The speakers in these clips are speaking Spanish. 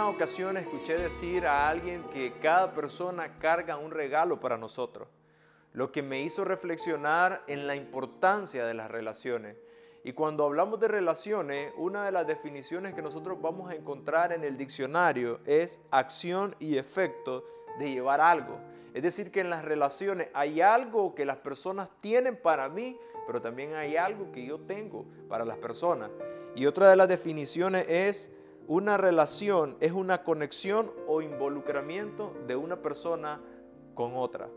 una ocasión escuché decir a alguien que cada persona carga un regalo para nosotros, lo que me hizo reflexionar en la importancia de las relaciones. Y cuando hablamos de relaciones, una de las definiciones que nosotros vamos a encontrar en el diccionario es acción y efecto de llevar algo. Es decir, que en las relaciones hay algo que las personas tienen para mí, pero también hay algo que yo tengo para las personas. Y otra de las definiciones es una relación es una conexión o involucramiento de una persona con otra.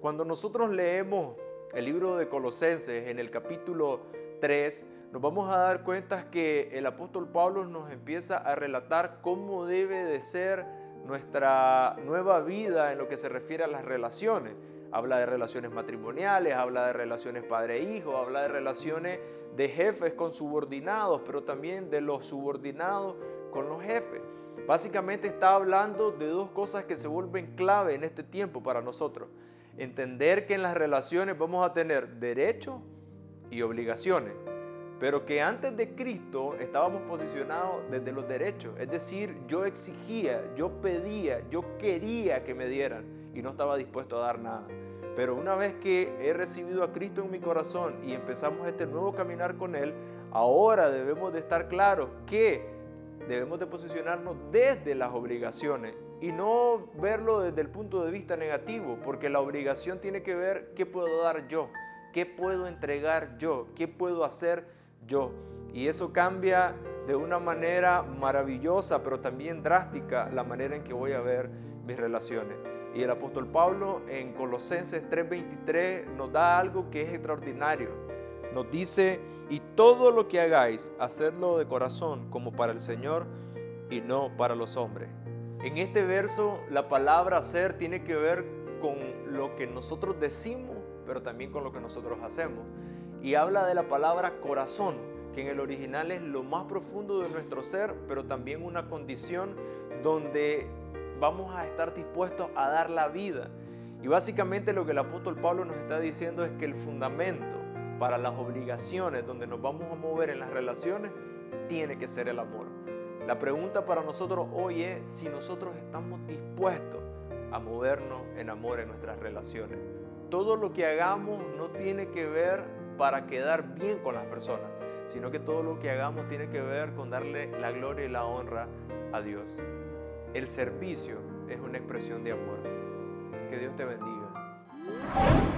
Cuando nosotros leemos el libro de Colosenses en el capítulo 3, nos vamos a dar cuenta que el apóstol Pablo nos empieza a relatar cómo debe de ser nuestra nueva vida en lo que se refiere a las relaciones. Habla de relaciones matrimoniales, habla de relaciones padre-hijo, habla de relaciones de jefes con subordinados, pero también de los subordinados con los jefes. Básicamente está hablando de dos cosas que se vuelven clave en este tiempo para nosotros. Entender que en las relaciones vamos a tener derechos y obligaciones, pero que antes de Cristo estábamos posicionados desde los derechos. Es decir, yo exigía, yo pedía, yo quería que me dieran y no estaba dispuesto a dar nada. Pero una vez que he recibido a Cristo en mi corazón y empezamos este nuevo caminar con Él, ahora debemos de estar claros que debemos de posicionarnos desde las obligaciones y no verlo desde el punto de vista negativo, porque la obligación tiene que ver qué puedo dar yo, qué puedo entregar yo, qué puedo hacer yo. Y eso cambia de una manera maravillosa, pero también drástica, la manera en que voy a ver mis relaciones. Y el apóstol Pablo en Colosenses 3:23 nos da algo que es extraordinario. Nos dice, y todo lo que hagáis, hacedlo de corazón como para el Señor y no para los hombres. En este verso la palabra hacer tiene que ver con lo que nosotros decimos, pero también con lo que nosotros hacemos. Y habla de la palabra corazón, que en el original es lo más profundo de nuestro ser, pero también una condición donde vamos a estar dispuestos a dar la vida. Y básicamente lo que el apóstol Pablo nos está diciendo es que el fundamento para las obligaciones donde nos vamos a mover en las relaciones, tiene que ser el amor. La pregunta para nosotros hoy es si nosotros estamos dispuestos a movernos en amor en nuestras relaciones. Todo lo que hagamos no tiene que ver para quedar bien con las personas, sino que todo lo que hagamos tiene que ver con darle la gloria y la honra a Dios. El servicio es una expresión de amor. Que Dios te bendiga.